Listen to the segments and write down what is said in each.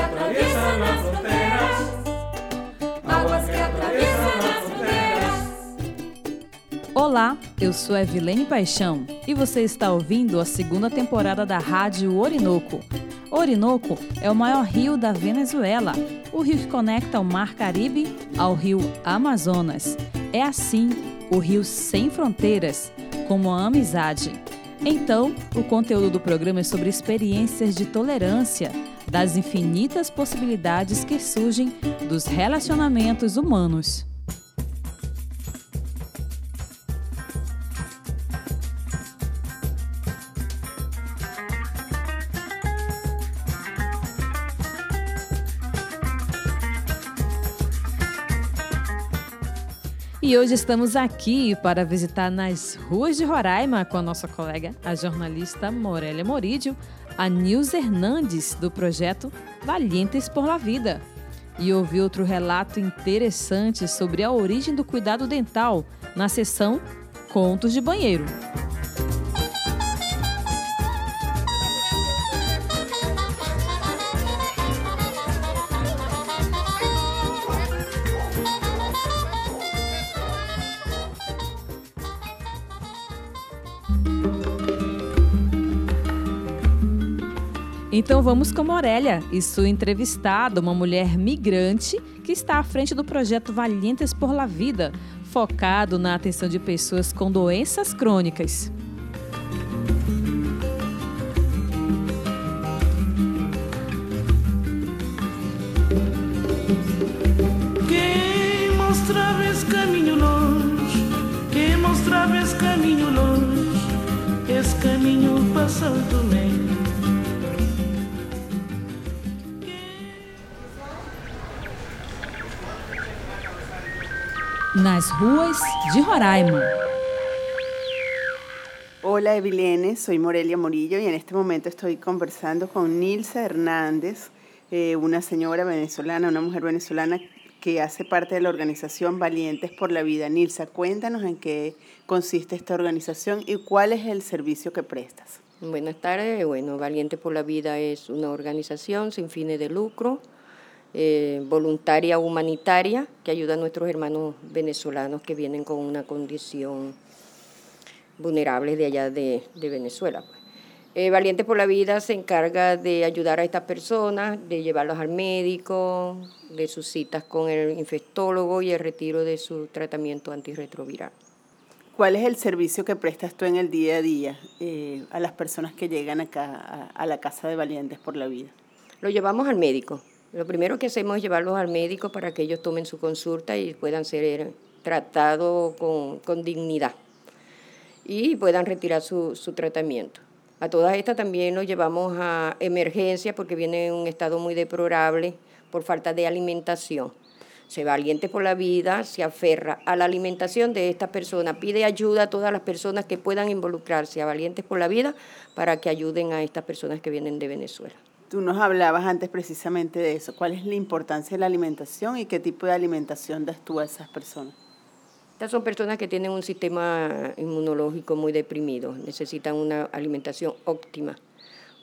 atraviesan las fronteras, aguas que atraviesan las fronteras. Olá, eu sou Evelene Paixão e você está ouvindo a segunda temporada da Rádio Orinoco. Orinoco é o maior rio da Venezuela, o rio que conecta o Mar Caribe ao rio Amazonas. É assim o rio sem fronteiras, como a amizade. Então, o conteúdo do programa é sobre experiências de tolerância, das infinitas possibilidades que surgem dos relacionamentos humanos. E hoje estamos aqui para visitar nas ruas de Roraima com a nossa colega, a jornalista Morélia Morídio, a Nils Hernandes, do projeto Valientes por la Vida. E ouvir outro relato interessante sobre a origem do cuidado dental na sessão Contos de Banheiro. Então vamos com Morélia e sua entrevistada, uma mulher migrante que está à frente do projeto Valientes por la Vida, focado na atenção de pessoas com doenças crônicas. Nas ruas de Roraima. Hola Evilene, soy Morelia Morillo y en este momento estoy conversando con Nilsa Hernández, eh, una señora venezolana, una mujer venezolana que hace parte de la organización Valientes por la Vida. Nilsa, cuéntanos en qué consiste esta organización y cuál es el servicio que prestas. Buenas tardes. Bueno, Valientes por la Vida es una organización sin fines de lucro, eh, voluntaria humanitaria, que ayuda a nuestros hermanos venezolanos que vienen con una condición vulnerable de allá de, de Venezuela. pues. Eh, Valientes por la Vida se encarga de ayudar a estas personas, de llevarlos al médico, de sus citas con el infectólogo y el retiro de su tratamiento antirretroviral. ¿Cuál es el servicio que prestas tú en el día a día eh, a las personas que llegan acá a, a la Casa de Valientes por la Vida? Lo llevamos al médico. Lo primero que hacemos es llevarlos al médico para que ellos tomen su consulta y puedan ser tratados con, con dignidad y puedan retirar su, su tratamiento. A todas estas también los llevamos a emergencia porque vienen en un estado muy deplorable por falta de alimentación. Se valiente por la vida, se aferra a la alimentación de esta persona, pide ayuda a todas las personas que puedan involucrarse a Valientes por la Vida para que ayuden a estas personas que vienen de Venezuela. Tú nos hablabas antes precisamente de eso. ¿Cuál es la importancia de la alimentación y qué tipo de alimentación das tú a esas personas? Estas son personas que tienen un sistema inmunológico muy deprimido, necesitan una alimentación óptima,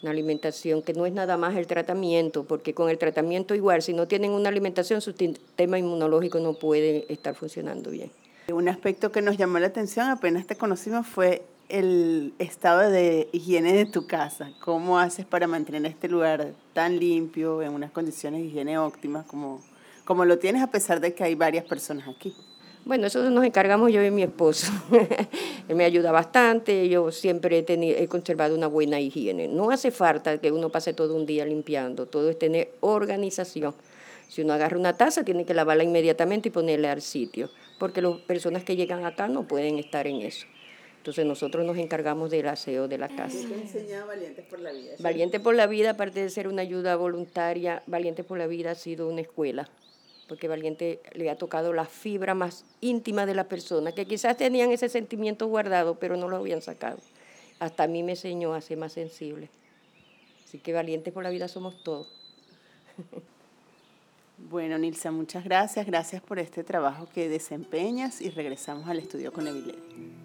una alimentación que no es nada más el tratamiento, porque con el tratamiento igual, si no tienen una alimentación, su sistema inmunológico no puede estar funcionando bien. Un aspecto que nos llamó la atención apenas te conocimos fue el estado de higiene de tu casa. ¿Cómo haces para mantener este lugar tan limpio, en unas condiciones de higiene óptimas como, como lo tienes a pesar de que hay varias personas aquí? Bueno, eso nos encargamos yo y mi esposo. Él me ayuda bastante, yo siempre he, tenido, he conservado una buena higiene. No hace falta que uno pase todo un día limpiando, todo es tener organización. Si uno agarra una taza, tiene que lavarla inmediatamente y ponerla al sitio, porque las personas que llegan acá no pueden estar en eso. Entonces nosotros nos encargamos del aseo de la casa. ¿Qué enseña Valientes por la Vida? Valiente por la Vida, aparte de ser una ayuda voluntaria, Valiente por la Vida ha sido una escuela, porque Valiente le ha tocado la fibra más íntima de la persona, que quizás tenían ese sentimiento guardado, pero no lo habían sacado. Hasta a mí me enseñó a ser más sensible. Así que Valiente por la Vida somos todos. Bueno, Nilsa, muchas gracias. Gracias por este trabajo que desempeñas y regresamos al estudio con Evilene.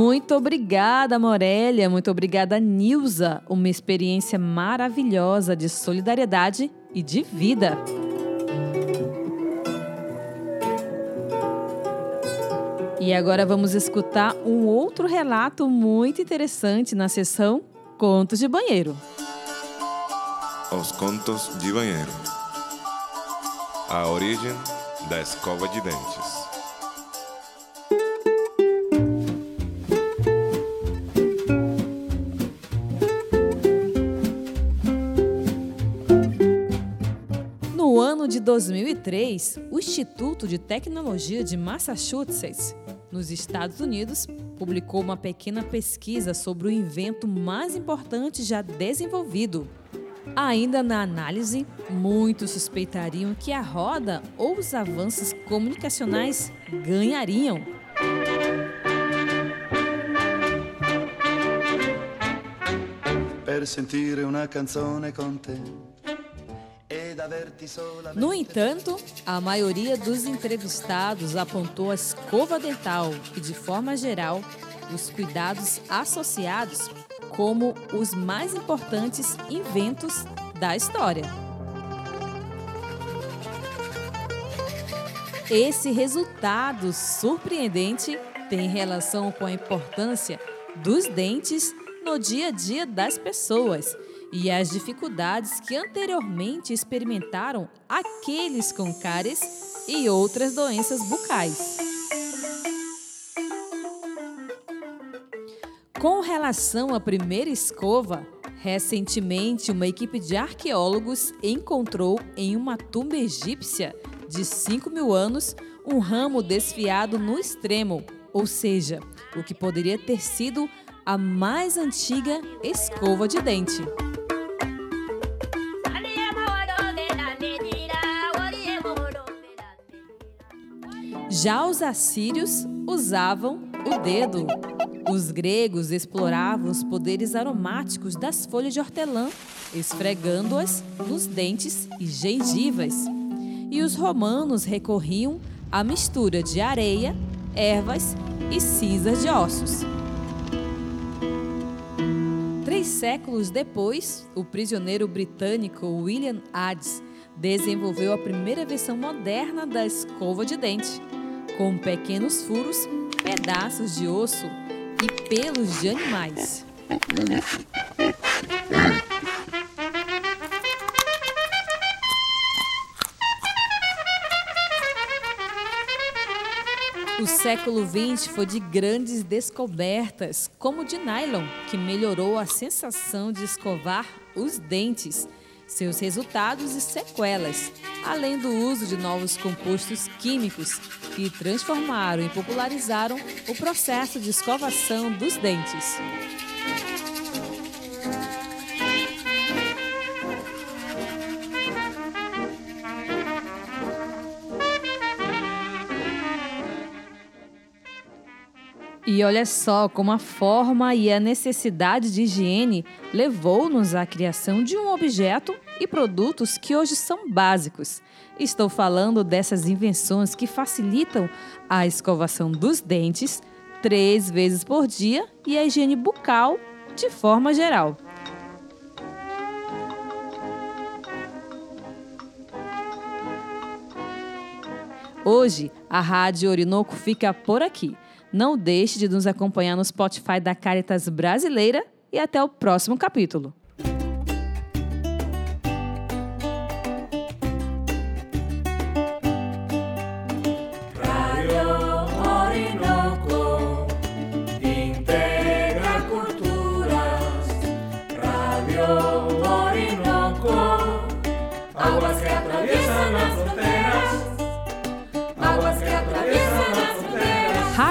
Muito obrigada, Morélia. Muito obrigada, Nilza. Uma experiência maravilhosa de solidariedade e de vida. E agora vamos escutar um outro relato muito interessante na sessão Contos de Banheiro. Os Contos de Banheiro A origem da escova de dentes. Ano de 2003, o Instituto de Tecnologia de Massachusetts, nos Estados Unidos, publicou uma pequena pesquisa sobre o invento mais importante já desenvolvido. Ainda na análise, muitos suspeitariam que a roda ou os avanços comunicacionais ganhariam. No entanto, a maioria dos entrevistados apontou a escova dental e, de forma geral, os cuidados associados como os mais importantes inventos da história. Esse resultado surpreendente tem relação com a importância dos dentes no dia a dia das pessoas e as dificuldades que anteriormente experimentaram aqueles com cáries e outras doenças bucais. Com relação à primeira escova, recentemente uma equipe de arqueólogos encontrou em uma tumba egípcia de 5 mil anos um ramo desfiado no extremo, ou seja, o que poderia ter sido a mais antiga escova de dente. Já os assírios usavam o dedo. Os gregos exploravam os poderes aromáticos das folhas de hortelã, esfregando-as nos dentes e gengivas. E os romanos recorriam à mistura de areia, ervas e cinzas de ossos. Três séculos depois, o prisioneiro britânico William Adds desenvolveu a primeira versão moderna da escova de dente, com pequenos furos, pedaços de osso e pelos de animais. O século XX foi de grandes descobertas, como o de nylon, que melhorou a sensação de escovar os dentes, seus resultados e sequelas, além do uso de novos compostos químicos que transformaram e popularizaram o processo de escovação dos dentes. E olha só como a forma e a necessidade de higiene levou-nos à criação de um objeto e produtos que hoje são básicos. Estou falando dessas invenções que facilitam a escovação dos dentes três vezes por dia e a higiene bucal de forma geral. Hoje, a Rádio Orinoco fica por aqui. Não deixe de nos acompanhar no Spotify da Caritas Brasileira e até o próximo capítulo.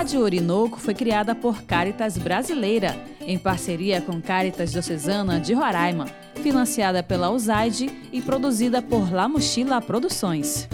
Rádio Orinoco foi criada por Caritas Brasileira, em parceria com Caritas Diocesana de Roraima, financiada pela USAID e produzida por La Mochila Produções.